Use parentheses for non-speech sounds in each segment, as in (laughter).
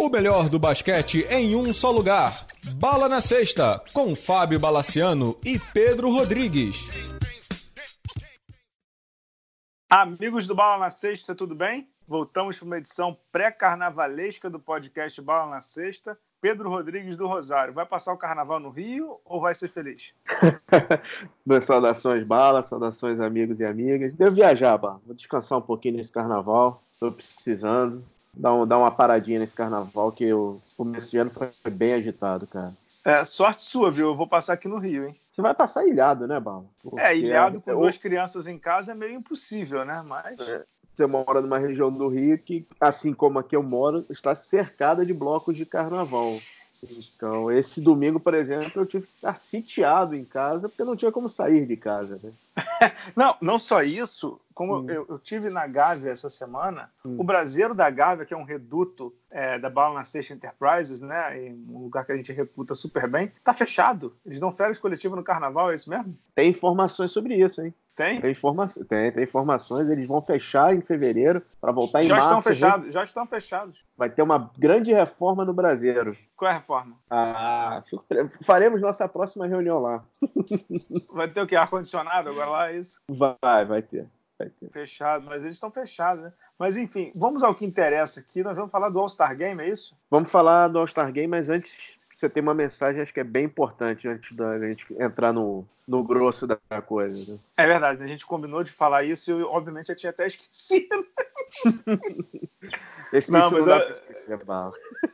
O melhor do basquete em um só lugar. Bala na Sexta, com Fábio Balaciano e Pedro Rodrigues. Amigos do Bala na Sexta, tudo bem? Voltamos para uma edição pré-carnavalesca do podcast Bala na Sexta. Pedro Rodrigues do Rosário, vai passar o carnaval no Rio ou vai ser feliz? (laughs) Meus saudações, Bala, saudações, amigos e amigas. Devo viajar, Bala. Vou descansar um pouquinho nesse carnaval. Estou precisando dar, um, dar uma paradinha nesse carnaval, que o começo de ano foi bem agitado, cara. É, sorte sua, viu? Eu vou passar aqui no Rio, hein? Você vai passar ilhado, né, Bala? É, ilhado com é... duas crianças em casa é meio impossível, né? Mas. É, você mora numa região do Rio que, assim como aqui eu moro, está cercada de blocos de carnaval. Então, esse domingo, por exemplo, eu tive que ficar sitiado em casa porque não tinha como sair de casa. Né? (laughs) não, não só isso, como hum. eu, eu, tive na Gávea essa semana, hum. o Braseiro da Gávea, que é um reduto é, da Bala na Enterprises, né, um lugar que a gente reputa super bem, tá fechado. Eles dão férias coletivas no carnaval, é isso mesmo? Tem informações sobre isso, hein? Tem? Tem, informa tem, tem informações. Eles vão fechar em fevereiro para voltar em já março. Estão fechados, já estão fechados. Vai ter uma grande reforma no Brasileiro. Qual é a reforma? Ah, faremos nossa próxima reunião lá. (laughs) Vai ter o que? Ar-condicionado agora lá, é isso? Vai. Vai ter. Fechado, mas eles estão fechados, né? Mas enfim, vamos ao que interessa aqui. Nós vamos falar do All-Star Game, é isso? Vamos falar do All-Star Game, mas antes você tem uma mensagem, acho que é bem importante antes da gente entrar no, no grosso da coisa. Né? É verdade, a gente combinou de falar isso e obviamente, eu tinha até esquecido. (laughs) Esse não, mas não eu... esquecer,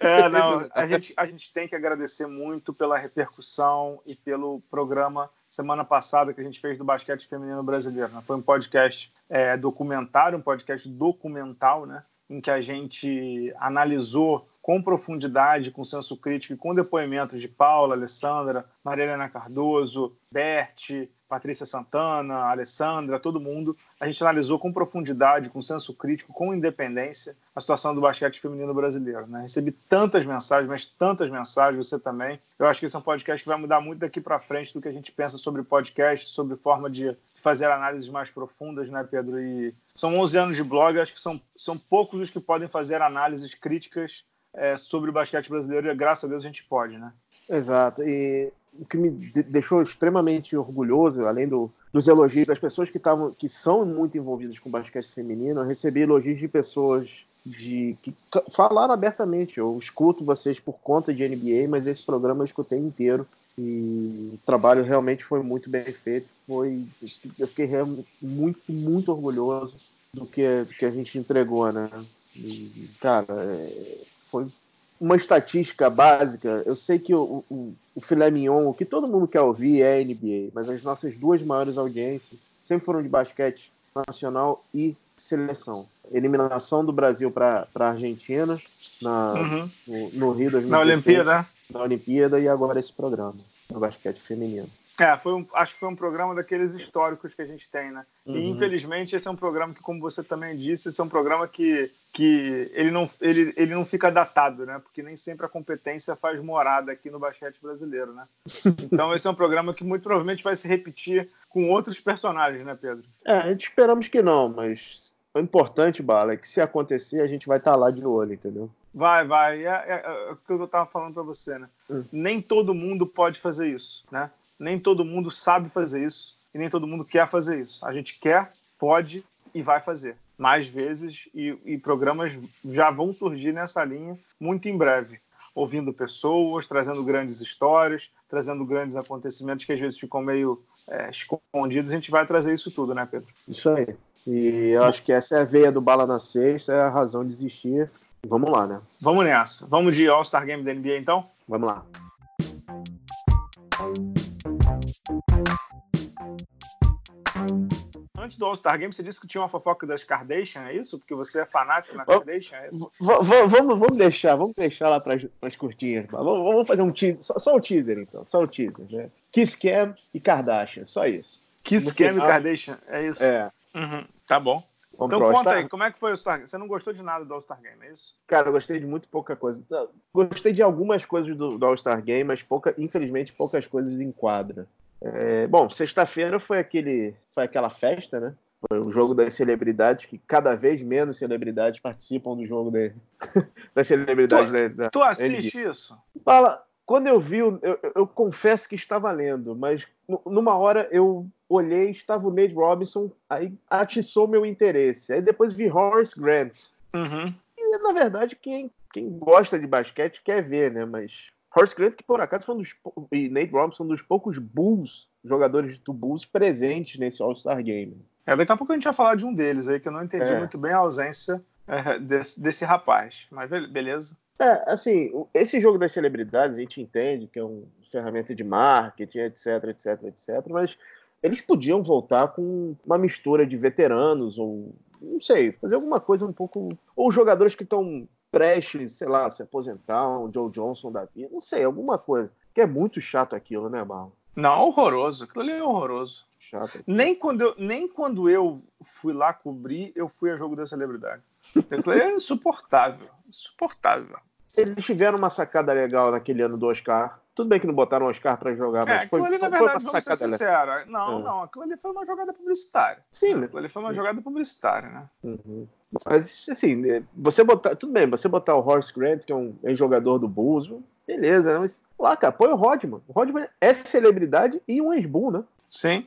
é, não, (laughs) a gente, a gente tem que agradecer muito pela repercussão e pelo programa semana passada que a gente fez do basquete feminino brasileiro. Né? Foi um podcast é, documentário, um podcast documental, né? em que a gente analisou com profundidade, com senso crítico e com depoimentos de Paula, Alessandra, Maria Helena Cardoso, Bert, Patrícia Santana, Alessandra, todo mundo. A gente analisou com profundidade, com senso crítico, com independência, a situação do basquete feminino brasileiro. Né? Recebi tantas mensagens, mas tantas mensagens, você também. Eu acho que esse é um podcast que vai mudar muito daqui para frente do que a gente pensa sobre podcast, sobre forma de fazer análises mais profundas, né, Pedro? E são 11 anos de blog, acho que são, são poucos os que podem fazer análises críticas é, sobre o basquete brasileiro e graças a Deus a gente pode, né? Exato. E o que me deixou extremamente orgulhoso, além do, dos elogios das pessoas que estavam, que são muito envolvidas com basquete feminino, eu recebi elogios de pessoas de que falaram abertamente. Eu escuto vocês por conta de NBA, mas esse programa eu escutei inteiro e o trabalho realmente foi muito bem feito. Foi, eu fiquei muito, muito orgulhoso do que, do que a gente entregou, né? E, cara, é, foi uma estatística básica. Eu sei que o, o, o filé mignon, o que todo mundo quer ouvir é NBA, mas as nossas duas maiores audiências sempre foram de basquete nacional e seleção. Eliminação do Brasil para a Argentina na, uhum. no, no, Rio 2016. Na Olimpíada. Na Olimpíada e agora esse programa, no basquete feminino. É, foi um, acho que foi um programa daqueles históricos que a gente tem, né? Uhum. E infelizmente esse é um programa que, como você também disse, esse é um programa que, que ele, não, ele, ele não fica datado, né? Porque nem sempre a competência faz morada aqui no basquete brasileiro, né? Então esse é um programa que muito provavelmente vai se repetir com outros personagens, né, Pedro? É, a gente esperamos que não, mas o importante, Bala, é que se acontecer, a gente vai estar tá lá de olho, entendeu? Vai, vai. É, é, é o que eu estava falando para você, né? Hum. Nem todo mundo pode fazer isso, né? Nem todo mundo sabe fazer isso e nem todo mundo quer fazer isso. A gente quer, pode e vai fazer mais vezes e, e programas já vão surgir nessa linha muito em breve ouvindo pessoas, trazendo grandes histórias, trazendo grandes acontecimentos que às vezes ficam meio é, escondidos. A gente vai trazer isso tudo, né, Pedro? Isso aí. E eu acho que essa é a veia do Bala na Sexta, é a razão de existir. Vamos lá, né? Vamos nessa. Vamos de All-Star Game da NBA, então? Vamos lá. Antes do All-Star Game, você disse que tinha uma fofoca das Kardashian, é isso? Porque você é fanático na Kardashian, é isso? Vamos, vamos deixar, vamos deixar lá para as curtinhas. Vamos, vamos, fazer um teaser, só, só o teaser então, só o teaser, né? Kiss Cam e Kardashian, só isso. Kiss Cam e Kardashian, é isso? É. Uhum, tá bom. Vamos então conta aí, como é que foi o All-Star Game? Você não gostou de nada do All-Star Game, é isso? Cara, eu gostei de muito pouca coisa. Gostei de algumas coisas do, do All-Star Game, mas pouca, infelizmente poucas coisas em quadra. É, bom, sexta-feira foi aquele, foi aquela festa, né? Foi o jogo das celebridades, que cada vez menos celebridades participam do jogo de, (laughs) das celebridades tu, da, Tu assiste NBA. isso? Fala, quando eu vi, eu, eu, eu, confesso que estava lendo, mas numa hora eu olhei, estava o Nate Robinson, aí atiçou meu interesse. Aí depois vi Horace Grant. Uhum. E na verdade, quem, quem gosta de basquete quer ver, né? Mas Horace Grant, que por acaso foi um dos, e Nate Robinson, um dos poucos Bulls, jogadores do Bulls presentes nesse All-Star Game. É, daqui a pouco a gente vai falar de um deles aí, que eu não entendi é. muito bem a ausência é, desse, desse rapaz. Mas beleza. É, assim, esse jogo das celebridades, a gente entende que é uma ferramenta de marketing, etc, etc, etc, mas eles podiam voltar com uma mistura de veteranos, ou não sei, fazer alguma coisa um pouco. Ou jogadores que estão prestes, sei lá, se aposentar, um Joe Johnson da vida, não sei, alguma coisa. Que é muito chato aquilo, né, Barro? Não, horroroso. Aquilo ali é horroroso. Chato. Nem quando, eu, nem quando eu fui lá cobrir, eu fui a jogo da celebridade. Aquilo é insuportável. Insuportável. Eles tiveram uma sacada legal naquele ano do Oscar. Tudo bem que não botaram o Oscar para jogar, mas é, foi, ali, na foi verdade, vamos ser sinceros. Não, é. não, aquilo ali foi uma jogada publicitária. Sim, aquilo ali foi uma sim. jogada publicitária, né? Uhum. Mas, assim, você botar. Tudo bem, você botar o Horace Grant, que é um jogador do Bulls, beleza, né? Mas lá, cara, põe o Rodman. O Rodman é celebridade e um ex-Bull, né? Sim.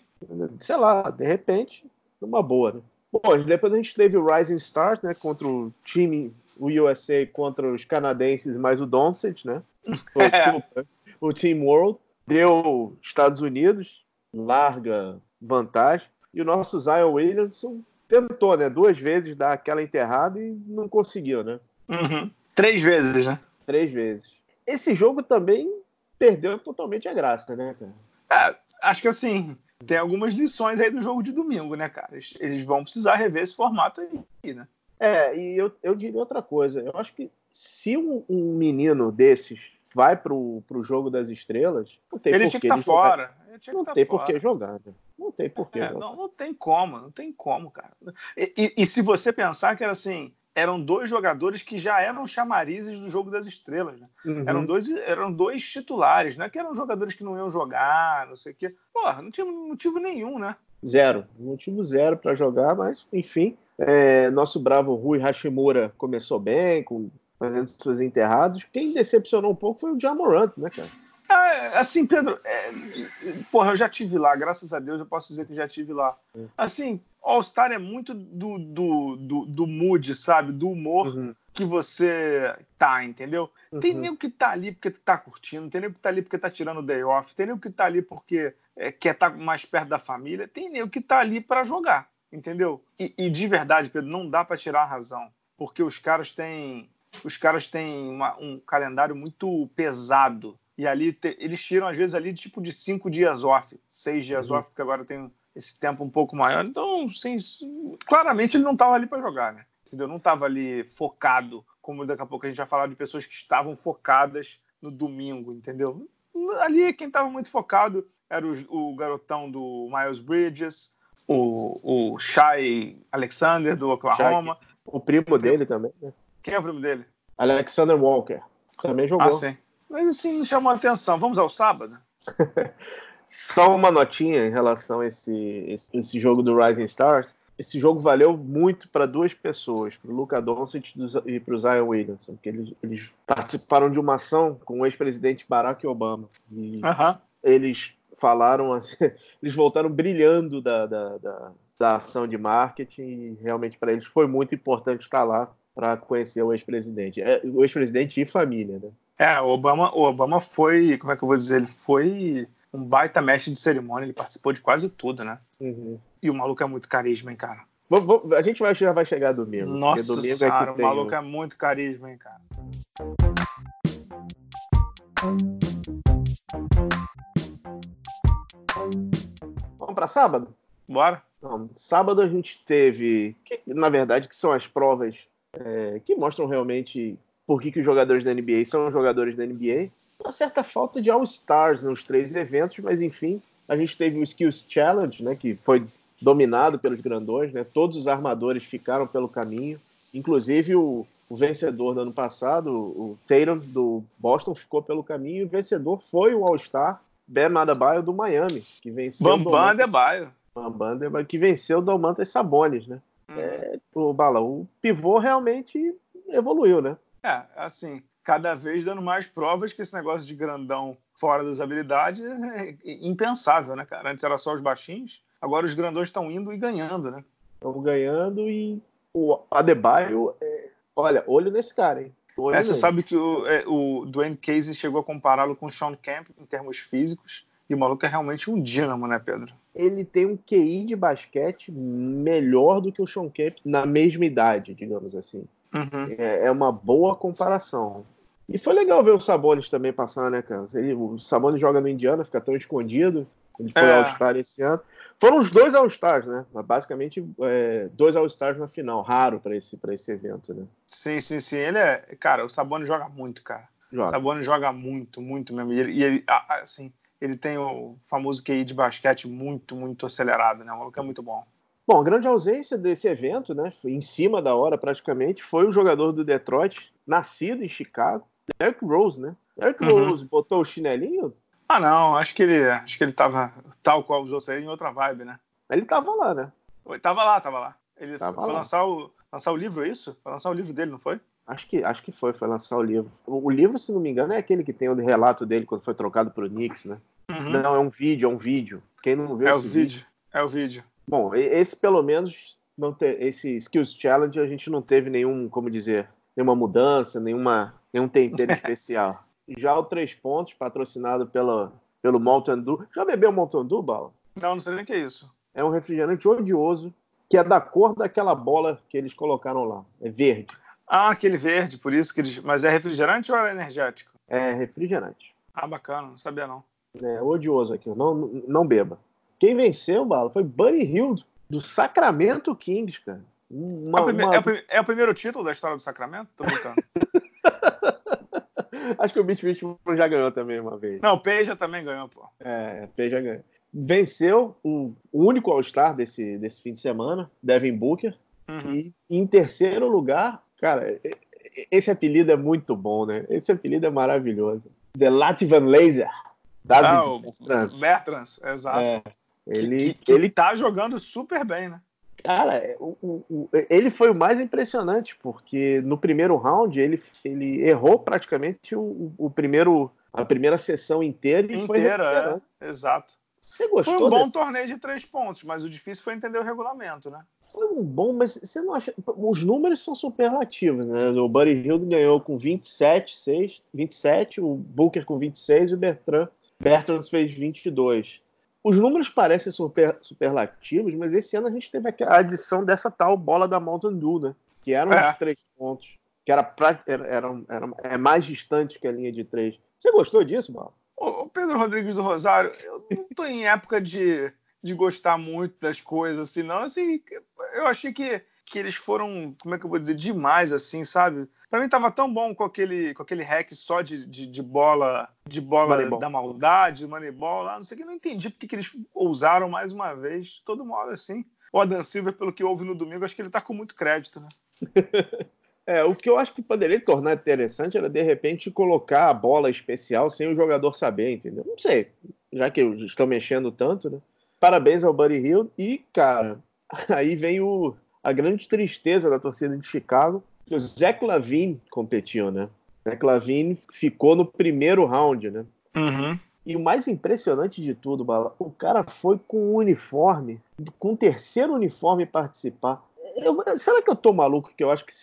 Sei lá, de repente, numa boa, né? Bom, depois a gente teve o Rising Stars, né? Contra o time, o USA contra os canadenses, mais o Doncic, né? (laughs) É. O Team World. Deu Estados Unidos, larga vantagem. E o nosso Zion Williamson tentou, né? Duas vezes dar aquela enterrada e não conseguiu, né? Uhum. Três vezes, né? Três vezes. Esse jogo também perdeu totalmente a graça, né, cara? É, acho que assim, tem algumas lições aí do jogo de domingo, né, cara? Eles vão precisar rever esse formato aí, né? É, e eu, eu diria outra coisa. Eu acho que se um, um menino desses vai pro, pro jogo das estrelas, não tem ele por que ele tá fora. não tá tem por que jogar. Né? Não tem por que. É, não, não tem como, não tem como, cara. E, e, e, se você pensar que era assim, eram dois jogadores que já eram chamarizes do jogo das estrelas, né? Uhum. Eram, dois, eram dois titulares, não é que eram jogadores que não iam jogar, não sei o quê. Porra, não tinha motivo nenhum, né? Zero. Motivo zero para jogar, mas, enfim. É, nosso bravo Rui Hashimura começou bem, com fazendo seus enterrados. Quem decepcionou um pouco foi o Jamorant, né, cara? É, assim, Pedro, é, porra, eu já tive lá, graças a Deus eu posso dizer que já tive lá. É. Assim, All-Star é muito do, do, do, do, mood, sabe? Do humor uhum. que você tá, entendeu? Uhum. Tem nem o que tá ali porque tu tá curtindo, tem nem o que tá ali porque tá tirando o day off, tem nem o que tá ali porque é, quer estar tá mais perto da família, tem nem o que tá ali para jogar, entendeu? E, e, de verdade, Pedro, não dá para tirar a razão, porque os caras têm os caras têm uma, um calendário muito pesado. E ali te, eles tiram, às vezes, ali tipo de cinco dias off, seis dias uhum. off, porque agora tem esse tempo um pouco maior. Então, sim, claramente ele não estava ali para jogar, né? Entendeu? Não estava ali focado, como daqui a pouco a gente vai falar de pessoas que estavam focadas no domingo, entendeu? Ali quem estava muito focado era o, o, garotão do Miles Bridges, o, o Shai Alexander do Oklahoma. Shai, o primo dele também, né? Quem é o primo dele? Alexander Walker. Também jogou. Ah, sim. Mas assim, não chamou a atenção. Vamos ao sábado? (laughs) Só uma notinha em relação a esse, esse, esse jogo do Rising Stars. Esse jogo valeu muito para duas pessoas, para o Luca Doncic e para o Zion Williamson, porque eles, eles, participaram de uma ação com o ex-presidente Barack Obama. E uh -huh. eles falaram, (laughs) assim, eles voltaram brilhando da, da, da, da ação de marketing e realmente para eles foi muito importante estar lá para conhecer o ex-presidente. É, o ex-presidente e família, né? É, o Obama, o Obama foi, como é que eu vou dizer, ele foi um baita mestre de cerimônia, ele participou de quase tudo, né? Uhum. E o maluco é muito carisma, hein, cara? Vou, vou, a gente vai, já vai chegar domingo. Nossa domingo senhora, é o maluco é muito carisma, hein, cara? Vamos para sábado? Bora. Não, sábado a gente teve, na verdade, que são as provas é, que mostram realmente por que, que os jogadores da NBA são jogadores da NBA. Uma certa falta de All-Stars nos três eventos, mas enfim, a gente teve o Skills Challenge, né, que foi dominado pelos grandões, né, todos os armadores ficaram pelo caminho, inclusive o, o vencedor do ano passado, o Tatum do Boston, ficou pelo caminho, e o vencedor foi o All-Star Ben Adebayo do Miami, que venceu Bambam Adebayo. Bamba que venceu o Domantas Sabonis, né? Uhum. É, o Bala, o pivô realmente evoluiu, né? É, assim, cada vez dando mais provas que esse negócio de grandão fora das habilidades é impensável, né, cara? Antes era só os baixinhos, agora os grandões estão indo e ganhando, né? Estão ganhando e o Adebayo, é... olha, olho nesse cara, hein? É, você sabe que o, é, o Dwayne Casey chegou a compará-lo com o Sean Kemp em termos físicos, e o maluco é realmente um dínamo, né, Pedro? Ele tem um QI de basquete melhor do que o Sean Kemp na mesma idade, digamos assim. Uhum. É, é, uma boa comparação. E foi legal ver o Sabonis também passar, né, cara? Ele, o Sabonis joga no Indiana, fica tão escondido. Ele foi é. All-Star esse ano. Foram os dois All-Stars, né? Basicamente, é, dois All-Stars na final. Raro para esse, esse evento, né? Sim, sim, sim. Ele é. Cara, o Sabonis joga muito, cara. Joga. O Sabonis joga muito, muito mesmo. E ele, e ele assim, ele tem o famoso QI de basquete muito, muito acelerado, né? O maluco é muito bom. Bom, a grande ausência desse evento, né? Em cima da hora, praticamente, foi o jogador do Detroit, nascido em Chicago, Derrick Rose, né? Derrick uhum. Rose botou o chinelinho? Ah, não, acho que ele acho que ele tava tal qual os outros aí, em outra vibe, né? Ele tava lá, né? Ele tava lá, tava lá. Ele tava foi lá. lançar o, lançar o livro, é isso? Foi lançar o livro dele, não foi? Acho que, acho que foi, foi lançar o livro. O, livro, se não me engano, é aquele que tem o relato dele quando foi trocado pro Knicks, né? Uhum. Não, é um vídeo, é um vídeo. Quem não viu é o vídeo, vídeo, é o vídeo. Bom, esse pelo menos não ter esse Skills Challenge a gente não teve nenhum, como dizer, nenhuma mudança, nenhuma, nenhum tempero (laughs) especial. Já o Três Pontos, patrocinado pela, pelo Mountain Dew. Já bebeu Mountain Dew, Bala? Não, não sei nem o que é isso. É um refrigerante odioso, que é da cor daquela bola que eles colocaram lá. É verde. Ah, aquele verde, por isso que eles. Mas é refrigerante ou é energético? É refrigerante. Ah, bacana, não sabia não. É odioso aqui, não, não beba. Quem venceu, Bala, foi Buddy Hill, do Sacramento Kings, cara. Uma, é, o prime... uma... é, é, o primeiro título da história do Sacramento? Tô brincando. (laughs) Acho que o Beach Beach já ganhou também uma vez. Não, o Peja também ganhou, pô. É, o Peja ganhou. Venceu o único All-Star desse, desse fim de semana, Devin Booker. Uhum. E em terceiro lugar, cara, esse apelido é muito bom, né? Esse apelido é maravilhoso. The Latvian Laser. David ah, Bertrand. Bertrand, exato. É, ele, que, que, ele tá jogando super bem, né? Cara, é, o, o, ele foi o mais impressionante, porque no primeiro round ele, ele errou praticamente o, o primeiro, a primeira sessão inteira e inteira, foi é, exato. Você gostou? Foi um bom desse... torneio de três pontos, mas o difícil foi entender o regulamento, né? Foi um bom, mas você não acha. Os números são superlativos, né? O Buddy Hill ganhou com 27, 6, 27, o Booker com 26 e o Bertrand, Bertrand fez 22 os números parecem super, superlativos, mas esse ano a gente teve a adição dessa tal bola da Mountain Dew, né? Que eram é. os três pontos, que era, pra, era, era, era, é mais distante que a linha de três. Você gostou disso, Mal? Ô, Pedro Rodrigues do Rosário, eu não tô em época de, de gostar muito das coisas, assim, não. Assim, eu achei que, que eles foram, como é que eu vou dizer, demais, assim, sabe? Para mim tava tão bom com aquele, com aquele hack só de, de, de bola de bola Moneyball. da maldade, Moneyball lá, não sei o que, não entendi porque que eles ousaram mais uma vez, todo modo assim. O Adam Silver, pelo que houve no domingo, acho que ele tá com muito crédito, né? (laughs) é, o que eu acho que poderia tornar interessante era, de repente, colocar a bola especial sem o jogador saber, entendeu? Não sei, já que estão mexendo tanto, né? Parabéns ao Buddy Hill e, cara, aí vem o, a grande tristeza da torcida de Chicago, o Zé Clavin competiu, né? Zé Clavin ficou no primeiro round, né? Uhum. E o mais impressionante de tudo, Bala, o cara foi com um uniforme, com o terceiro uniforme participar. Eu, será que eu tô maluco que eu acho que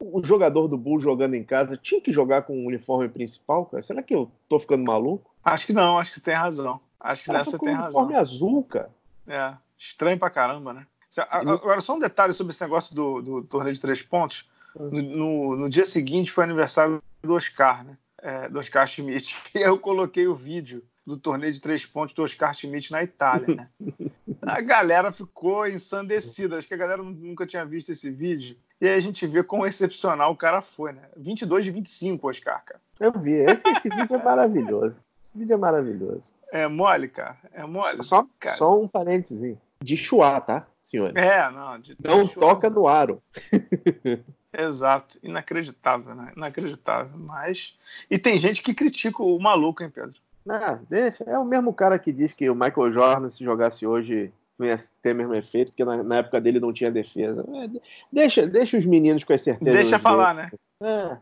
o jogador do Bull jogando em casa tinha que jogar com o uniforme principal, cara? Será que eu tô ficando maluco? Acho que não, acho que tem razão. Acho que nessa tem razão. uniforme azul, cara. É, estranho pra caramba, né? Agora, só um detalhe sobre esse negócio do, do torneio de três pontos. No, no, no, dia seguinte foi aniversário do Oscar, né? É, do Oscar Schmidt. (laughs) E eu coloquei o vídeo do torneio de três pontos do Oscar Schmidt na Itália, né? (laughs) A galera ficou ensandecida. Acho que a galera nunca tinha visto esse vídeo. E aí a gente vê quão excepcional o cara foi, né? 22 de 25, Oscar, cara. Eu vi. Esse, esse vídeo é maravilhoso. Vídeo é maravilhoso. É mole, cara. É mole. Só, cara. só um parênteses. De chuá, tá, senhores? É, não. De, não toca no aro. (laughs) Exato, inacreditável, né? Inacreditável. Mas. E tem gente que critica o maluco, hein, Pedro? Ah, deixa. É o mesmo cara que diz que o Michael Jordan, se jogasse hoje não ia ter o mesmo efeito, porque na, na época dele não tinha defesa. É, deixa, deixa os meninos com as certezas. Deixa falar, né? É.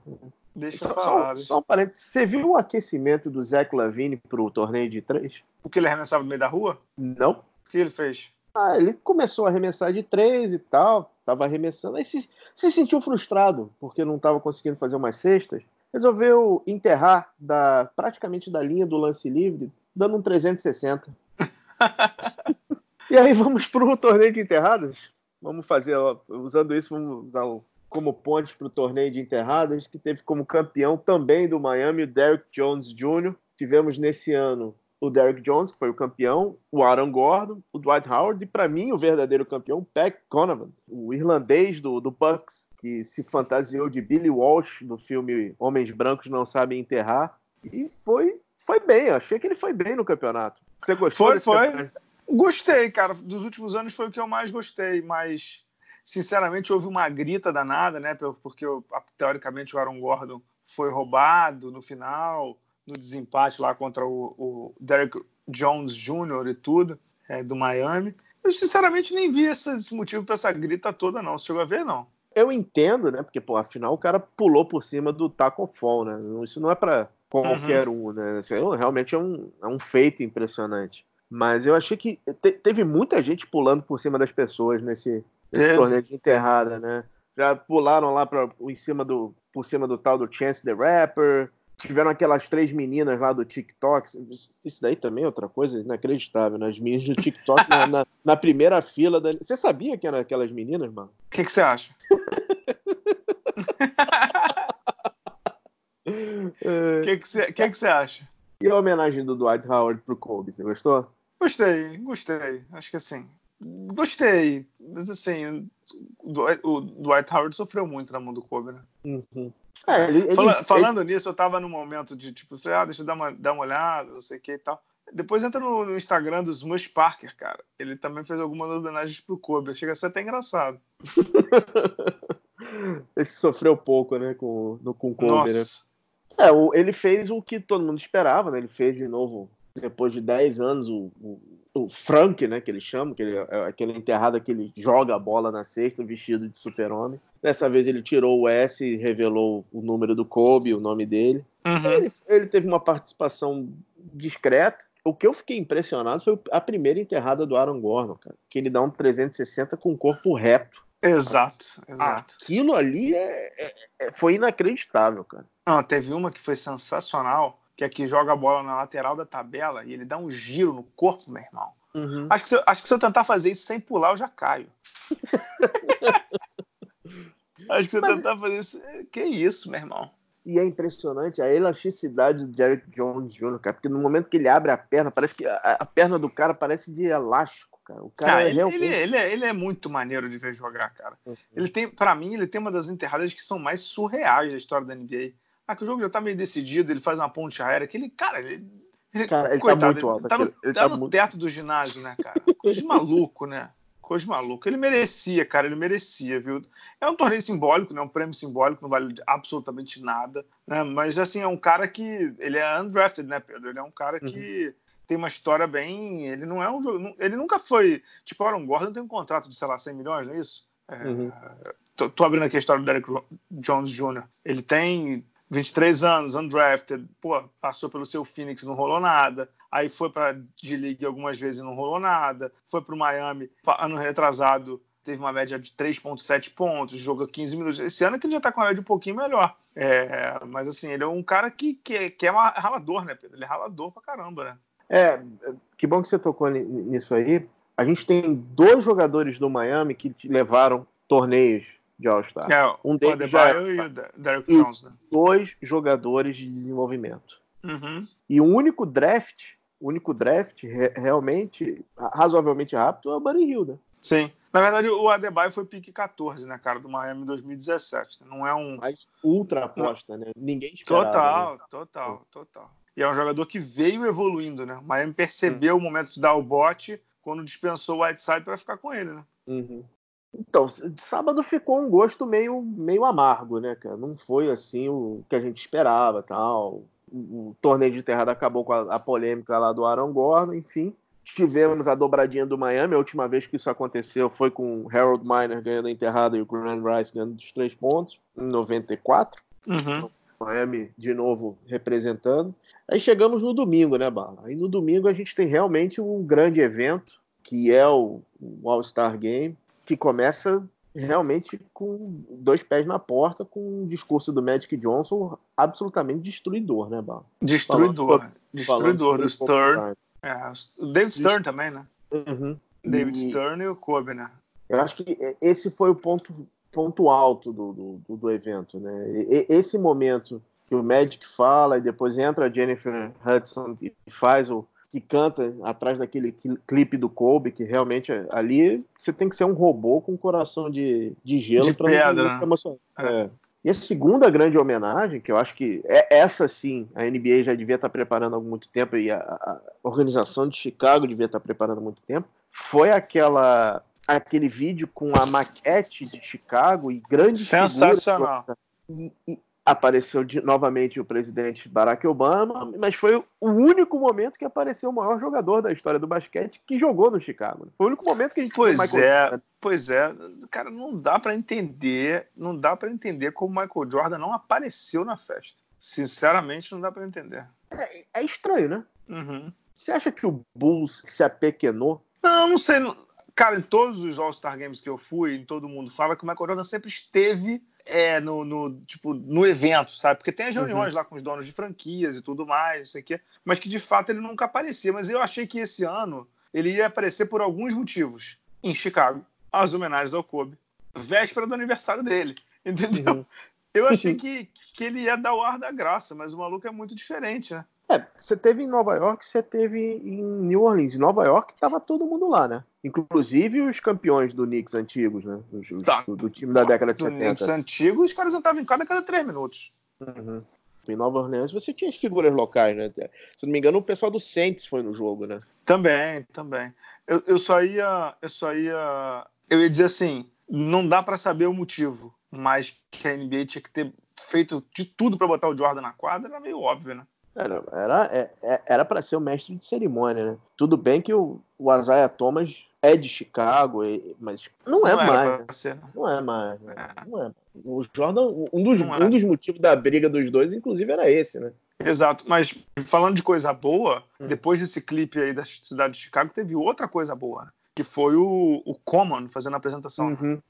Deixa Só, falar. só, só um parênteses. Você viu o aquecimento do Zach Lavine pro torneio de três? Porque ele arremessava no meio da rua? Não. O que ele fez? Ah, ele começou a arremessar de três e tal, tava arremessando, aí se, se sentiu frustrado porque não estava conseguindo fazer umas cestas, resolveu enterrar da, praticamente da linha do lance livre, dando um 360. (laughs) e aí vamos para o torneio de enterradas? Vamos fazer, ó, usando isso, vamos usar o, como ponte para o torneio de enterradas, que teve como campeão também do Miami o Derrick Jones Jr. Tivemos nesse ano o Derrick Jones, que foi o campeão, o Aaron Gordon, o Dwight Howard e, para mim, o verdadeiro campeão, Pat Conavan, o irlandês do, do Bucks, que se fantasiou de Billy Walsh no filme Homens Brancos Não Sabem Enterrar. E foi, foi bem, achei que ele foi bem no campeonato. Você gostou? Foi, foi. Campeonato? Gostei, cara. Dos últimos anos foi o que eu mais gostei, mas sinceramente houve uma grita danada, né? Porque teoricamente o Aaron Gordon foi roubado no final no desempate lá contra o, o Derek Jones Jr. e tudo, é, do Miami. Eu, sinceramente, nem vi esse motivo para essa grita toda, não. Você chegou a ver, não? Eu entendo, né? Porque, pô, afinal o cara pulou por cima do Taco Fall, né? Isso não é para qualquer uhum. um, né? Isso realmente é um, é um feito impressionante. Mas eu achei que te, teve muita gente pulando por cima das pessoas nesse, nesse torneio de enterrada, né? Já pularam lá pra, em cima do, por cima do tal do Chance the Rapper, Tiveram aquelas três meninas lá do TikTok. Isso daí também é outra coisa inacreditável, né? As meninas do TikTok na, na, na, primeira fila. Da... Você sabia que eram aquelas meninas, mano? O que, que você acha? (laughs) O que, que, você, que, que você acha? E a homenagem do Dwight Howard pro Kobe, você gostou? Gostei, gostei. Acho que assim. Gostei. Mas assim, o Dwight Howard sofreu muito na mão do Kobe, né? Uhum. É, ele, ele, Fala, falando ele... nisso, eu tava num momento de tipo, ah, deixa eu dar uma, dar uma olhada, não sei o que e tal. Depois entra no, no, Instagram dos Smush Parker, cara. Ele também fez algumas homenagens pro Kobe. Chega a ser até engraçado. (laughs) Esse sofreu pouco, né, com, no, com o Kobe, né? Nossa. né? É, o, ele fez o que todo mundo esperava, né? Ele fez de novo, depois de 10 anos, o, o, o Frank, né, que ele chama, que ele, é aquele enterrado que ele joga a bola na cesta vestido de super-homem. Dessa vez ele tirou o S e revelou o número do Kobe, o nome dele. Uhum. Ele, ele, teve uma participação discreta. O que eu fiquei impressionado foi a primeira enterrada do Aaron Gordon, cara. Que ele dá um 360 com o corpo reto. Exato, exato. Aquilo ali é, é, é, foi inacreditável, cara. Não, teve uma que foi sensacional que aqui é joga a bola na lateral da tabela e ele dá um giro no corpo, meu irmão. Uhum. Acho, que se, acho que se eu tentar fazer isso sem pular, eu já caio. (laughs) acho que se eu Mas... tentar fazer isso. Que isso, meu irmão. E é impressionante a elasticidade do Derek Jones Jr., cara, porque no momento que ele abre a perna, parece que a, a perna do cara parece de elástico, cara. O cara, é ele, realmente... ele, ele, é, ele, é, muito maneiro de ver jogar, cara. Uhum. Ele tem, para mim, ele tem uma das enterradas que são mais surreais da história da NBA. Ah, que o jogo já tá meio decidido, ele faz uma ponte aérea, que ele, cara, ele. Cara, ele tá coitado, tá muito alto. Ele tá no, ele tá, no muito... teto do ginásio, né, cara? Coisa de maluco, né? Coisa de maluco. Ele merecia, cara, ele merecia, viu? É um torneio simbólico, né? Um prêmio simbólico, não vale absolutamente nada, né? Mas, assim, é um cara que... Ele é undrafted, né, Pedro? Ele é um cara que... Uhum. Tem uma história bem. Ele não é um jogo. Ele nunca foi. Tipo, Aaron Gordon tem um contrato de, sei lá, 100 milhões, não é isso? É, uhum. tô, tô abrindo aqui a história do Derek Jones Jr. Ele tem 23 anos, undrafted, pô, passou pelo seu Phoenix, não rolou nada. Aí foi para D-League algumas vezes não rolou nada. Foi para o Miami, ano retrasado, teve uma média de 3,7 pontos, jogou 15 minutos. Esse ano que ele já está com uma média um pouquinho melhor. É, mas assim, ele é um cara que, que, é, que é uma, ralador, né, Pedro? Ele é ralador pra caramba, né? É, que bom que você tocou nisso aí. A gente tem dois jogadores do Miami que levaram torneios de All-Star. É, um deles já é, e o Derek Jones. Né? Dois jogadores de desenvolvimento. Uhum. E o único draft, o único draft re realmente razoavelmente rápido é o Buddy Hill, né? Sim. Na verdade, o Adebayo foi pique 14, né, cara, do Miami 2017. Né? Não é um. Mais ultra aposta, né? Ninguém esperava. Total, né? total, total. E é um jogador que veio evoluindo, né? O Miami percebeu hum. o momento de dar o bote quando dispensou o Whiteside para ficar com ele, né? Uhum. Então, sábado ficou um gosto meio, meio amargo, né, cara? Não foi assim o que a gente esperava, tal. O, o torneio de enterrada acabou com a, a, polêmica lá do Aaron Gordon, enfim. tivemos a dobradinha do Miami. A última vez que isso aconteceu foi com o Harold Miner ganhando a enterrada e o Grant Rice ganhando dos três pontos, em 94. Uhum. Miami de novo representando. Aí chegamos no domingo, né, Bala? Aí no domingo a gente tem realmente um grande evento, que é o, o All-Star Game, que começa realmente com dois pés na porta, com um discurso do Magic Johnson absolutamente destruidor, né, Bala? Destruidor. Falando, destruidor do Stern. É, o David Stern também, né? Uhum. David e... Stern e o Kobe, né? Eu acho que esse foi o ponto ponto alto do, do, do evento, né? E, esse momento que o Magic fala e depois entra a Jennifer Hudson e faz o que canta atrás daquele clipe do Kobe, que realmente ali você tem que ser um robô com um coração de, de gelo para não emocionar. É. É. E a segunda grande homenagem, que eu acho que é essa sim, a NBA já devia estar preparando há muito tempo e a, a organização de Chicago devia estar preparando há muito tempo, foi aquela aquele vídeo com a maquete de Chicago e grandes sensacional e, e, apareceu de, novamente o presidente Barack Obama, mas foi o único momento que apareceu o maior jogador da história do basquete que jogou no Chicago. Foi o único momento que a gente Pois é, Jordan. pois é, cara, não dá para entender, não dá para entender como o Michael Jordan não apareceu na festa. Sinceramente, não dá para entender. É, é, estranho, né? Uhum. Você acha que o Bulls se apequenou? Não, não sei. Cara, em todos os All-Star Games que eu fui, em todo mundo fala que o Michael Jordan sempre esteve é, no, no, tipo, no evento, sabe? Porque tem as uhum. reuniões uhum. lá com os donos de franquias e tudo mais, isso aqui, mas que de fato ele nunca aparecia. Mas eu achei que esse ano ele ia aparecer por alguns motivos. Em Chicago, as homenagens ao Kobe, véspera do aniversário dele, (laughs) entendeu? Uhum. Eu achei (laughs) que, que ele ia dar o ar da graça, mas o maluco é muito diferente, né? É, você teve em Nova York, você teve em New Orleans. Em Nova York tava todo mundo lá, né? Inclusive os campeões do Knicks antigos, né? Os, tá. do, do, time da década de do 70. Knicks antigos, os caras entravam em cada cada três minutos. Uhum. Em Nova Orleans você tinha as figuras locais, né? Se não me engano, o pessoal do Saints foi no jogo, né? Também, também. Eu, eu só ia. Eu só ia. Eu ia dizer assim: não dá para saber o motivo, mas que a NBA tinha que ter feito de tudo para botar o Jordan na quadra era meio óbvio, né? Era era é, é, era para ser o mestre de cerimônia, né? Tudo bem que o, o Isaiah Thomas é de Chicago, mas não é não mais. Né? Não é mais. Né? É. Não é. O Jordan, um dos, um dos motivos da briga dos dois, inclusive, era esse, né? Exato, mas falando de coisa boa, hum. depois desse clipe aí da cidade de Chicago, teve outra coisa boa, né? que foi o, o Common fazendo a apresentação. Uhum.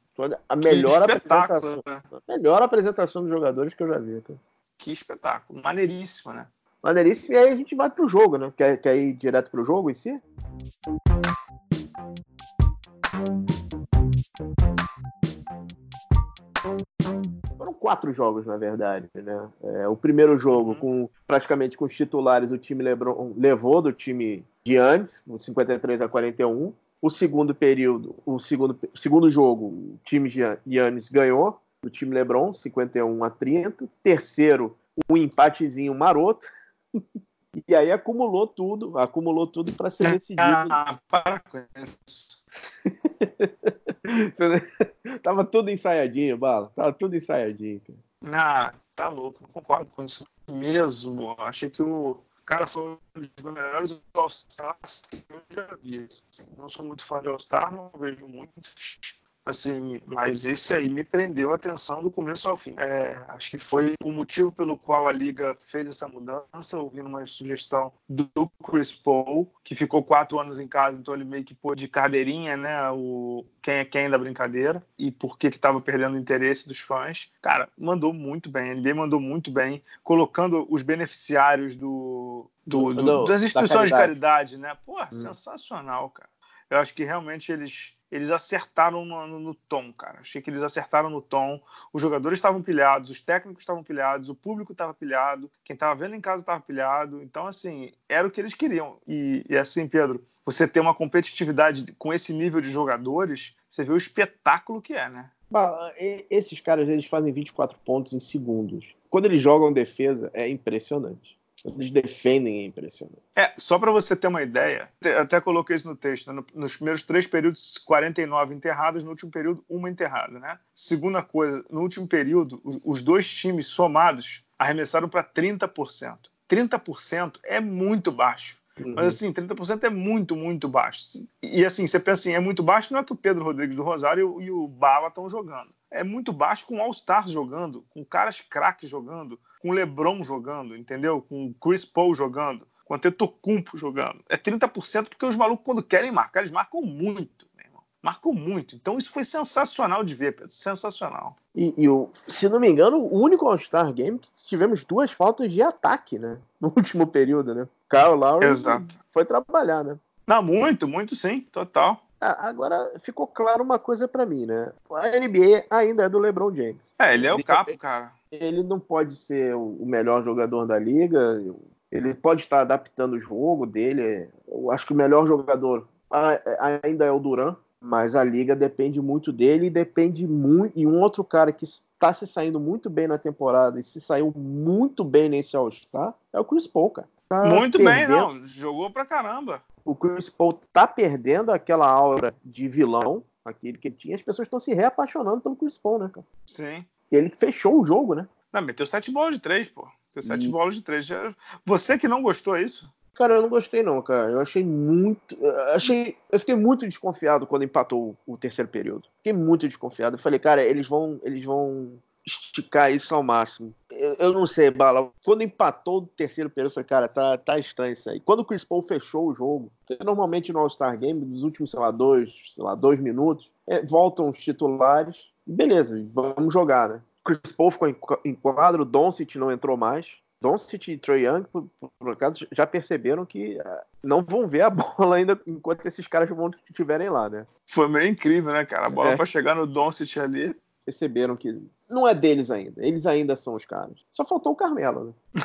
A melhor apresentação. Né? A melhor apresentação dos jogadores que eu já vi. Cara. Que espetáculo, maneiríssimo, né? Maneiríssimo. E aí a gente vai pro jogo, né? Quer, quer ir direto pro jogo em si? Foram quatro jogos, na verdade, né? É, o primeiro jogo, uhum. com praticamente com os titulares, o time Lebron, levou do time de antes, 53 a 41. O segundo período, o segundo, segundo jogo, o time de Yannis ganhou do time LeBron, 51 a 30. Terceiro, um empatezinho maroto, (laughs) e aí acumulou tudo, acumulou tudo para ser decidido. Ah, para com isso. (laughs) Tava tudo ensaiadinho, Bala. Tava tudo ensaiadinho. Ah, tá louco. Não concordo com isso mesmo. Achei que o cara foi um dos melhores All-Stars que eu já vi. Não sou muito fã de All-Star, não vejo muitos Assim, mas esse aí me prendeu a atenção do começo ao fim. É, acho que foi o motivo pelo qual a liga fez essa mudança, ouvindo uma sugestão do Chris Paul, que ficou quatro anos em casa, então ele meio que pôs de cadeirinha, né, o quem é quem da brincadeira e por que que estava perdendo o interesse dos fãs. Cara, mandou muito bem, a NBA mandou muito bem, colocando os beneficiários do, do, do das instituições da caridade. de caridade, né? Pô, hum. sensacional, cara. Eu acho que realmente eles eles acertaram no, no, no, tom, cara. Achei que eles acertaram no tom. Os jogadores estavam pilhados, os técnicos estavam pilhados, o público estava pilhado, quem estava vendo em casa estava pilhado. Então, assim, era o que eles queriam. E, e, assim, Pedro, você ter uma competitividade com esse nível de jogadores, você vê o espetáculo que é, né? Esses caras, eles fazem 24 pontos em segundos. Quando eles jogam defesa, é impressionante. Eles defendem é impressionante. É, só para você ter uma ideia, até coloquei isso no texto, né? nos primeiros três períodos, 49 enterrados, no último período, uma enterrada, né? Segunda coisa, no último período, os dois times somados arremessaram para 30%. 30% é muito baixo. Uhum. Mas assim, 30% é muito, muito baixo. E assim, você pensa assim, é muito baixo, não é que o Pedro Rodrigues do Rosário e o Bala estão jogando. É muito baixo com All-Stars jogando, com caras craques jogando, com LeBron jogando, entendeu? Com Chris Paul jogando, com Antetokounmpo jogando. É 30% porque os malucos, quando querem marcar, eles marcam muito marcou muito. Então isso foi sensacional de ver, Pedro. Sensacional. E, e o, se não me engano, o único All-Star Game que tivemos duas faltas de ataque, né? (laughs) No último período, né? Kyle Lowry Exato. foi trabalhar, né? Não, muito, muito sim, total. Ah, agora ficou claro uma coisa para mim, né? A NBA ainda é do LeBron James. É, ele é o capo, cara. Ele não pode ser o melhor jogador da liga. Ele pode estar adaptando o jogo dele. Eu acho que o melhor jogador ainda é o Duran, mas a liga depende muito dele e depende muito. E um outro cara que está se saindo muito bem na temporada e se saiu muito bem nesse All-Star é o Chris Paul, cara. Tá muito perdendo. bem, não. Jogou pra caramba. O Chris Paul tá perdendo aquela aura de vilão, aquele que ele tinha. As pessoas estão se reapaixonando pelo Chris Paul, né, cara? Sim. E ele fechou o jogo, né? Não, meteu sete bolas de três, pô. Meteu sete e... bolas de três. Você que não gostou, é isso? Cara, eu não gostei não, cara. Eu achei muito, achei, eu fiquei muito desconfiado quando empatou o terceiro período. Fiquei muito desconfiado. Eu falei, cara, eles vão, eles vão esticar isso ao máximo. Eu, eu, não sei, Bala. Quando empatou o terceiro período, eu falei, cara, tá, tá estranho isso aí. Quando o Chris Paul fechou o jogo, normalmente no All-Star Game, nos últimos, sei lá, dois, sei lá, dois minutos, é, voltam os titulares e beleza, vamos jogar, né? Chris Paul ficou em, em quadro, o Doncic não entrou mais. Doncic e Trae Young, por, por acaso, já perceberam que uh, não vão ver a (laughs) bola ainda enquanto esses caras vão estiverem lá, né? Foi meio incrível, né, cara? A bola é. para chegar no Doncic ali. Perceberam que não é deles ainda. Eles ainda são os caras. Só faltou o Carmelo, né?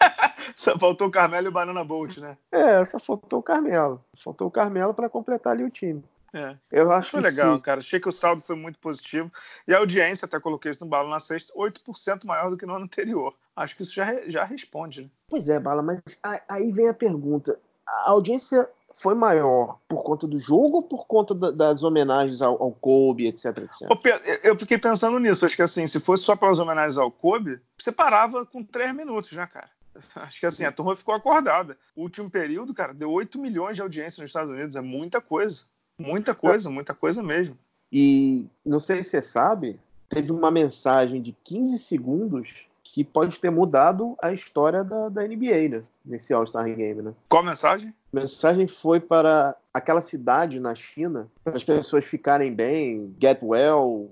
(laughs) só faltou o Carmelo e o Banana Bolt, né? É, só faltou o Carmelo. Faltou o Carmelo para completar ali o time. É. Eu acho foi legal, sim. cara. Achei que o saldo foi muito positivo. E a audiência, até coloquei isso no balo na sexta, 8% maior do que no ano anterior. Acho que isso já, já responde. Né? Pois é, Bala, mas aí vem a pergunta. A audiência foi maior por conta do jogo ou por conta das homenagens ao, ao Kobe, etc, etc? Eu fiquei pensando nisso. Acho que assim, se fosse só pelas homenagens ao Kobe, você parava com três minutos, né, cara? (laughs) Acho que assim, a turma ficou acordada. O último período, cara, deu 8 milhões de audiência nos Estados Unidos. É muita coisa. Muita coisa, muita coisa mesmo. E não sei se você sabe, teve uma mensagem de 15 segundos que pode ter mudado a história da, da NBA, né? Nesse All-Star Game, né? Qual mensagem? A mensagem foi para aquela cidade na China, para as pessoas ficarem bem, get well,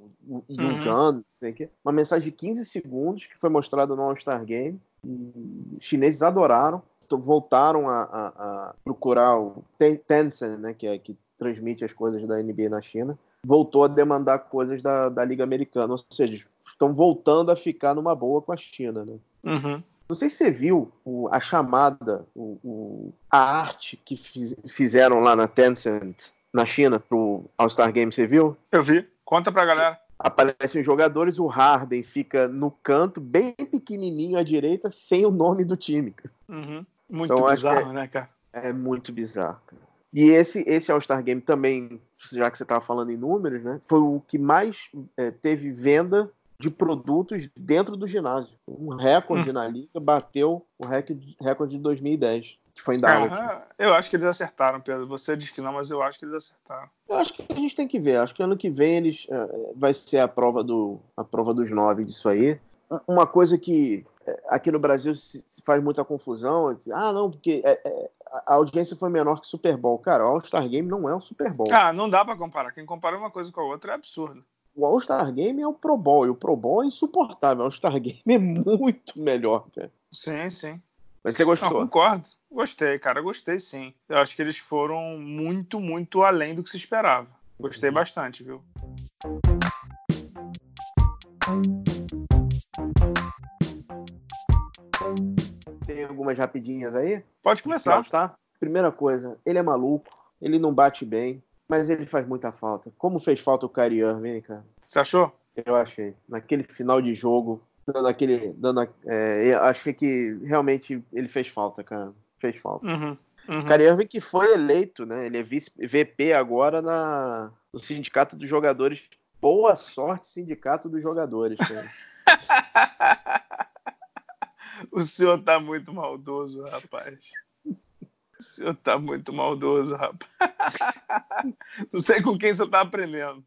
Yungan, uhum. sei que. Uma mensagem de 15 segundos que foi mostrada no All-Star Game. E os chineses adoraram, voltaram a, a, a procurar o Tencent, né, que, é, que transmite as coisas da NBA na China, voltou a demandar coisas da, da Liga Americana. Ou seja, estão voltando a ficar numa boa com a China. Né? Uhum. Não sei se você viu o, a chamada, o, o, a arte que fiz, fizeram lá na Tencent, na China, pro All-Star Game, você viu? Eu vi. Conta pra galera. Aparecem os jogadores, o Harden fica no canto, bem pequenininho à direita, sem o nome do time. Uhum. Muito então, bizarro, é, né, cara? É muito bizarro, cara. E esse, esse All-Star Game também, já que você estava falando em números, né? Foi o que mais é, teve venda de produtos dentro do ginásio. Um recorde hum. na liga bateu o recorde de 2010. Que foi em Dallas. eu acho que eles acertaram, Pedro. Você diz que não, mas eu acho que eles acertaram. Eu acho que a gente tem que ver. Acho que ano que vem eles é, vai ser a prova do a prova dos nove disso aí. Uma coisa que é, aqui no Brasil se faz muita confusão. É ah, não, porque é, é, a audiência foi menor que o Super Bowl. Cara, o All-Star Game não é o Super Bowl. Ah, não dá para comparar. Quem compara uma coisa com a outra é absurdo. O All-Star Game é o Pro Bowl, e o Pro Bowl é insuportável. O All-Star Game é muito melhor, cara. Sim, sim. Mas você gostou? Não, concordo. Gostei, cara, gostei sim. Eu acho que eles foram muito, muito além do que se esperava. Gostei uhum. bastante, viu? Tem algumas rapidinhas aí? Pode começar. Tá? Primeira coisa, ele é maluco, ele não bate bem, mas ele faz muita falta. Como fez falta o Kyrie Irving, cara? Você achou? Eu achei. Naquele final de jogo, dando aquele. Dando, é, achei que realmente ele fez falta, cara. Fez falta. Uhum, uhum. Irving que foi eleito, né? Ele é vice VP agora na, no Sindicato dos Jogadores. Boa sorte, Sindicato dos Jogadores, cara. (laughs) O senhor tá muito maldoso, rapaz. O senhor tá muito maldoso, rapaz. (laughs) Não sei com quem você tá aprendendo.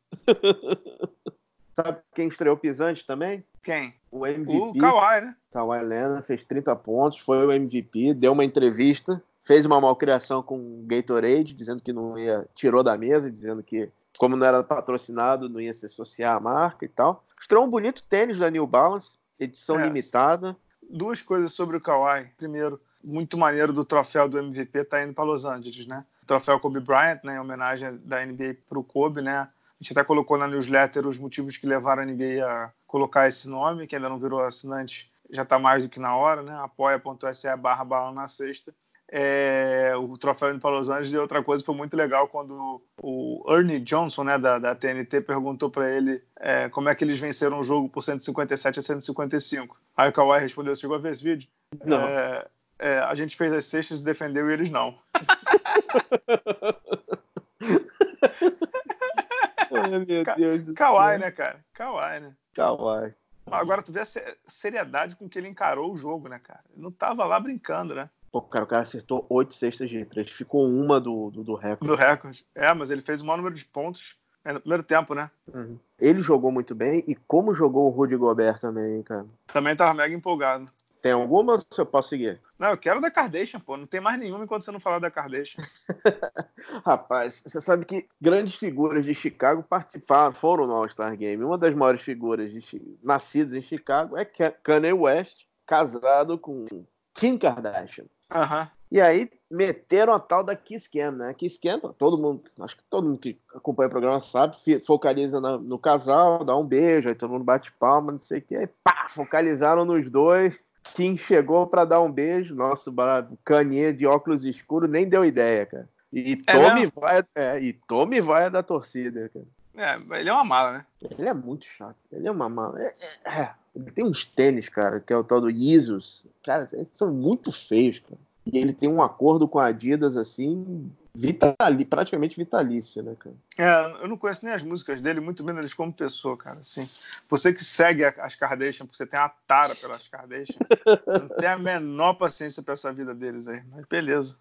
Sabe quem estreou pisante também? Quem? O MVP. O Kawhi, né? Kawhi Leonard fez 30 pontos, foi o MVP, deu uma entrevista, fez uma malcriação com o Gatorade, dizendo que não ia, tirou da mesa, dizendo que como não era patrocinado, não ia se associar à marca e tal. Estreou um bonito tênis da New Balance, edição é, limitada. Duas coisas sobre o Kawhi. Primeiro, muito maneiro do troféu do MVP tá indo para Los Angeles, né? O troféu Kobe Bryant, né, em homenagem da NBA para o Kobe, né? A gente até colocou na newsletter os motivos que levaram a NBA a colocar esse nome, que ainda não virou assinante, já está mais do que na hora, né? apoia.se barra bala na sexta. É, o troféu indo para Los Angeles e outra coisa foi muito legal quando o Ernie Johnson, né, da, da TNT, perguntou para ele é, como é que eles venceram o jogo por 157 a 155. Aí o Kawhi respondeu: Você chegou a ver esse vídeo? Não. É, é, a gente fez as cestas e defendeu e eles não. Ai, meu Deus do Kawhi, céu. né, cara? Kawhi, né? Kawhi. Agora tu vê a seriedade com que ele encarou o jogo, né, cara? Ele não tava lá brincando, né? Pô, cara, o cara acertou oito cestas de três. Ficou uma do, do, do recorde. Do recorde. É, mas ele fez o maior número de pontos é, no primeiro tempo, né? Uhum. Ele jogou muito bem e como jogou o Rudy Gobert também, cara. Também tava mega empolgado. Tem alguma ou eu posso seguir? Não, eu quero da Kardashian, pô. Não tem mais nenhuma enquanto você não falar da Kardashian. (laughs) Rapaz, você sabe que grandes figuras de Chicago participaram, foram no All-Star Game. Uma das maiores figuras de, nascidas em Chicago é Kanye West, casado com Kim Kardashian. Aham. E aí meteram a tal da Kiss Cam, né? Kiss Cam, todo mundo, acho que todo mundo que acompanha o programa sabe, focaliza no, no casal, dá um beijo, aí todo mundo bate palma, não sei o que, aí pá, focalizaram nos dois. Kim chegou para dar um beijo, nosso caninha de óculos escuros nem deu ideia, cara. E É tome mesmo? vai, é, e tome vai da torcida, cara. É, ele é uma mala, né? Ele é muito chato. Ele é uma mala. É, é, é. Ele tem uns tênis, cara, que é o tal do Isus. Cara, eles são muito feios, cara. E ele tem um acordo com a Adidas, assim, vitali, praticamente vitalício, né, cara? É, eu não conheço nem as músicas dele, muito menos eles como pessoa, cara. Assim, você que segue as Kardashian, porque você tem uma tara pelas Kardashian, não tem a menor paciência pra essa vida deles aí. Mas beleza.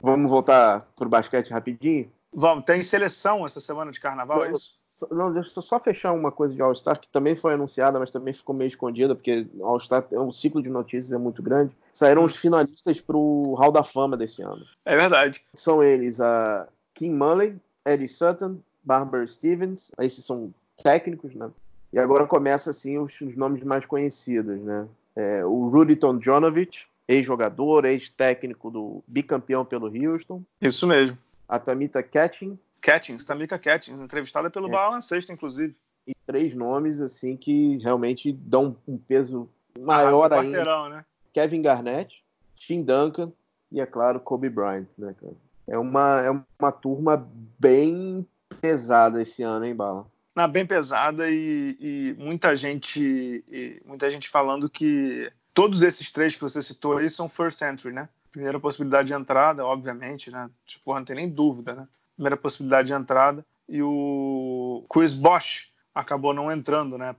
Vamos voltar pro basquete rapidinho? Vamos, tem seleção essa semana de carnaval, é Não, isso? Só- Não, deixa eu só fechar uma coisa de All-Star, que também foi anunciada, mas também ficou meio escondida, porque All-Star, o ciclo de notícias é muito grande. Saíram os finalistas pro Hall da Fama desse ano. É verdade. São eles a Kim Mullen, Eddie Sutton, Barbara Stevens, esses são técnicos, né? E agora começa assim os, os nomes mais conhecidos, né? É, o Rudy Tomjanovich, ex-jogador, ex-técnico do bicampeão pelo Houston. Isso mesmo. A Tamita Catching, Catchings, Tamika Catchings, entrevistada pelo É. Bala na sexta, inclusive. e três nomes assim que realmente dão um peso maior o ainda. né? Kevin Garnett, Tim Duncan e, é claro, Kobe Bryant, né, cara? É uma, é uma turma bem pesada esse ano, hein, Bala? Na bem pesada e, e muita gente e muita gente falando que todos esses três que você citou aí são first entry, né? Primeira possibilidade de entrada, obviamente, né? Tipo, não tem nem dúvida, né? Primeira possibilidade de entrada e o Chris Bosch acabou não entrando, né?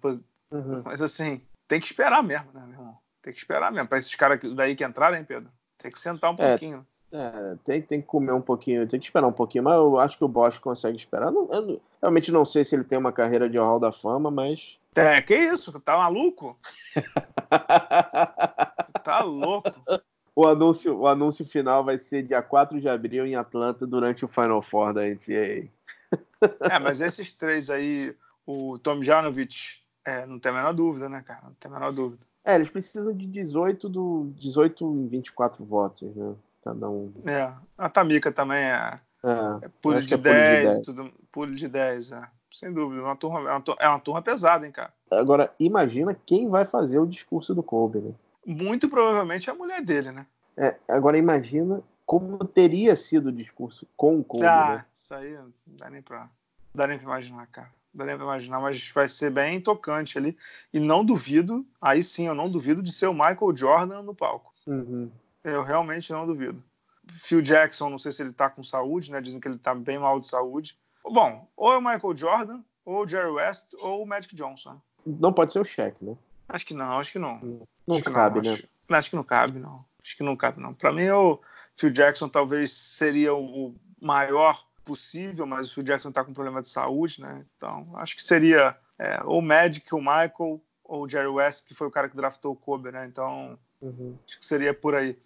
Uhum. Mas assim, tem que esperar mesmo, né, meu irmão? Tem que esperar mesmo. Para esses caras daí que entrarem, Pedro, tem que sentar um É. pouquinho. É, tem, tem que comer um pouquinho, tem que esperar um pouquinho, mas eu acho que o Bosch consegue esperar. Não- eu realmente não sei se ele tem uma carreira de Hall da Fama, mas. É, que isso? Tá maluco? (laughs) Tá louco? O, anúncio, o anúncio final vai ser dia 4 de abril em Atlanta durante o Final Four da NCAA. (laughs) É, mas esses três aí, o Tom Janovich, é, não tem a menor dúvida, né, cara? Não tem a menor dúvida. É, eles precisam de 18 do 18 em 24 votos, né? Cada um. É, a Tamika também é, É, é pulo de, é pulo de 10, 10. tudo, pulo de 10, é. Sem dúvida. Uma turma, é, uma turma, é uma turma pesada, hein, cara? Agora, imagina quem vai fazer o discurso do Kobe, né? Muito provavelmente é a mulher dele, né? É, agora, imagina como teria sido o discurso com o Kobe, Ah, né? isso aí não dá nem pra, não dá nem pra imaginar, cara. Não dá nem pra imaginar, mas vai ser bem tocante ali. E não duvido, aí sim, eu não duvido de ser o Michael Jordan no palco. Uhum. Eu realmente não duvido. Phil Jackson, não sei se ele tá com saúde, né? Dizem que ele tá bem mal de saúde. Bom, ou é o Michael Jordan, ou o Jerry West, ou o Magic Johnson. Não pode ser o cheque, né? Acho que não, acho que não. Não acho cabe, não, né? Acho, acho que não cabe, não. Acho que não cabe, não. Pra mim, eu, Phil Jackson talvez seria o maior possível, mas o Phil Jackson está com problema de saúde, né? Então, acho que seria é, ou Magic, o Michael, ou o Jerry West, que foi o cara que draftou o Kobe, né? Então, uhum. acho que seria por aí.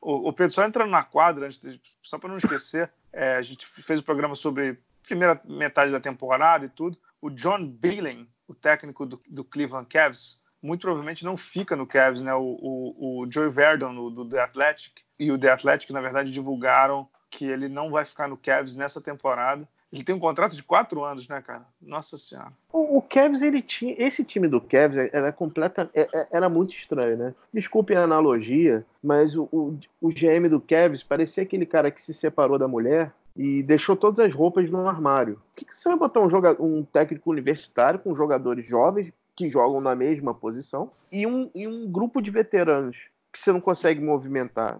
O, o Pedro, só entrando na quadra, de, só para não esquecer, (laughs) é, a gente fez o um programa sobre primeira metade da temporada e tudo. O John Beilen, o técnico do, do Cleveland Cavs, muito provavelmente não fica no Cavs, né? O, o, o Joey Verdon, do, do The Athletic, e o The Athletic, na verdade, divulgaram que ele não vai ficar no Cavs nessa temporada. Ele tem um contrato de quatro anos, né, cara? Nossa senhora. O, o Cavs, ele tinha. Esse time do Cavs era completa, é, é, era muito estranho, né? Desculpe a analogia, mas o, o, o GM do Cavs parecia aquele cara que se separou da mulher e deixou todas as roupas no armário. O que, que você vai botar um, jogador, um técnico universitário com jogadores jovens que jogam na mesma posição e um, e um grupo de veteranos que você não consegue movimentar?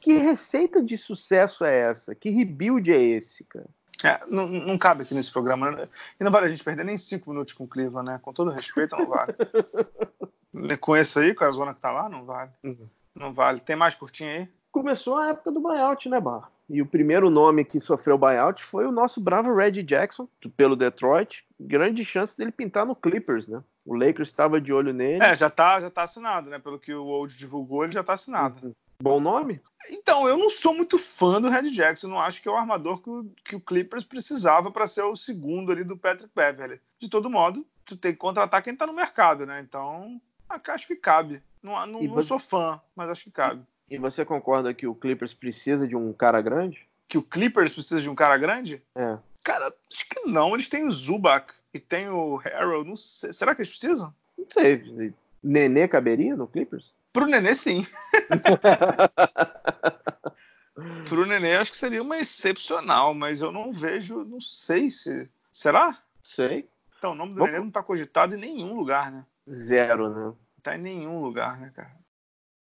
Que receita de sucesso é essa? Que rebuild é esse, cara? É, não, não cabe aqui nesse programa. Né? E não vale a gente perder nem cinco minutos com o Cleveland, né? Com todo respeito, não vale. (laughs) com esse aí, com a zona que tá lá, não vale. Uhum. Não vale. Tem mais curtinho aí? Começou a época do buyout, né, Bar? E o primeiro nome que sofreu buyout foi o nosso bravo Red Jackson, pelo Detroit. Grande chance dele pintar no Clippers, né? O Lakers estava de olho nele. É, já tá, já tá assinado, né? Pelo que o Old divulgou, ele já tá assinado. Uhum. Bom nome? Então, eu não sou muito fã do Red Jackson. Não acho que é o armador que o, que o Clippers precisava para ser o segundo ali do Patrick Beverly. De todo modo, tu tem que contratar quem tá no mercado, né? Então, acho que cabe. Não, não, não sou fã, mas acho que cabe. E você concorda que o Clippers precisa de um cara grande? Que o Clippers precisa de um cara grande? É. Cara, acho que não. Eles têm o Zubac e tem o Harrell. Não sei. Será que eles precisam? Não sei. Nenê caberia no Clippers? Pro Nenê, sim. (laughs) Pro Nenê, acho que seria uma excepcional, mas eu não vejo, não sei se. Será? Sei. Então, o nome do Vamos... Nenê não tá cogitado em nenhum lugar, né? Zero, né? Tá em nenhum lugar, né, cara?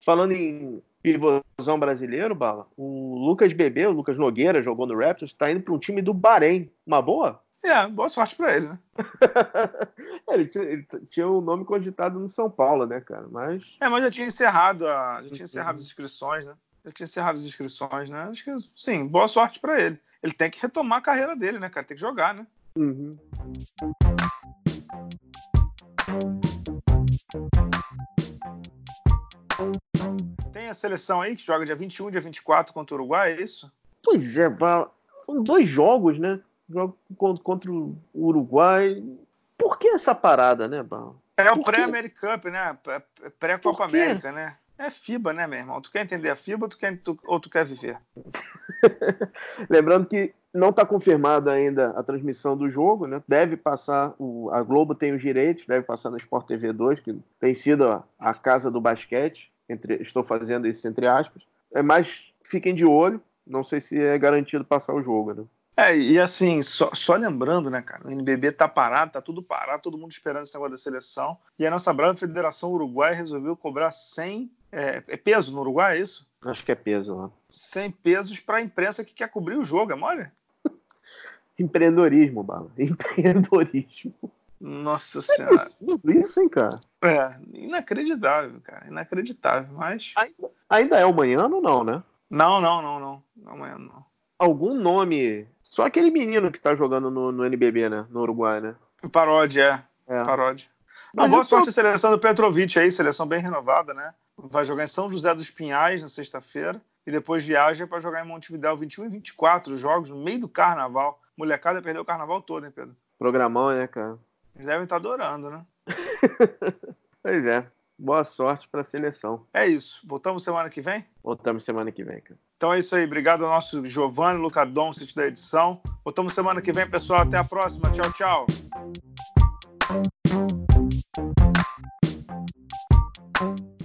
Falando em pivôzão brasileiro, Bala, o Lucas Bebê, o Lucas Nogueira, jogou no Raptors, tá indo para um time do Bahrein. Uma boa? É, boa sorte para ele, né? (laughs) ele, tinha, ele, tinha um nome cogitado no São Paulo, né, cara? Mas... É, mas já tinha encerrado, a, já tinha encerrado as inscrições, né? Já tinha encerrado as inscrições, né? Acho que, sim, boa sorte para ele. Ele tem que retomar a carreira dele, né, cara? Tem que jogar, né? Uhum. Tem a seleção aí que joga dia 21, dia 24 contra o Uruguai, é isso? Pois é, são dois jogos, né? Jogo contra o Uruguai. Por que essa parada, né, Bal? É o pré-American Cup, né? Pré-Copa América, né? É FIBA, né, meu irmão? Tu quer entender a FIBA ou tu quer, tu, ou tu quer viver? (laughs) Lembrando que não está confirmada ainda a transmissão do jogo, né? Deve passar, o, a Globo tem os direitos, deve passar na Sport TV 2, que tem sido a, a casa do basquete. Entre, estou fazendo isso entre aspas. É, mas fiquem de olho, não sei se é garantido passar o jogo, né? É, e assim, só, só, lembrando, né, cara, o NBB tá parado, tá tudo parado, todo mundo esperando esse negócio da seleção. E a nossa brava Federação Uruguai resolveu cobrar 100. É, é peso no Uruguai, é isso? Acho que é peso, né? 100 pesos para a imprensa que quer cobrir o jogo, é mole? (laughs) Empreendedorismo, Bala. (laughs) Empreendedorismo. Nossa senhora. É isso, hein, cara? É, inacreditável, cara. Inacreditável, mas. Ainda, ainda é amanhã ou não, né? Não, não, não, não. Amanhã não. Algum nome só aquele menino que tá jogando no, no NBB, né? No Uruguai, né? Paródia, é. é. Paródia. Uma boa sorte tô... a seleção do Petrovic aí, seleção bem renovada, né? vai jogar em São José dos Pinhais na sexta-feira e depois viaja para jogar em Montevidéu 21 e 24 jogos no meio do carnaval. Molecada perdeu o carnaval todo, hein, Pedro? Programão, né, cara? Eles devem estar adorando, né? (laughs) pois é. Boa sorte para a seleção. É isso. Voltamos semana que vem? Voltamos semana que vem, cara. Então é isso aí. Obrigado ao nosso Giovanni Lucadon, sítio da edição. Voltamos semana que vem, pessoal. Até a próxima. Tchau, tchau. Thank you.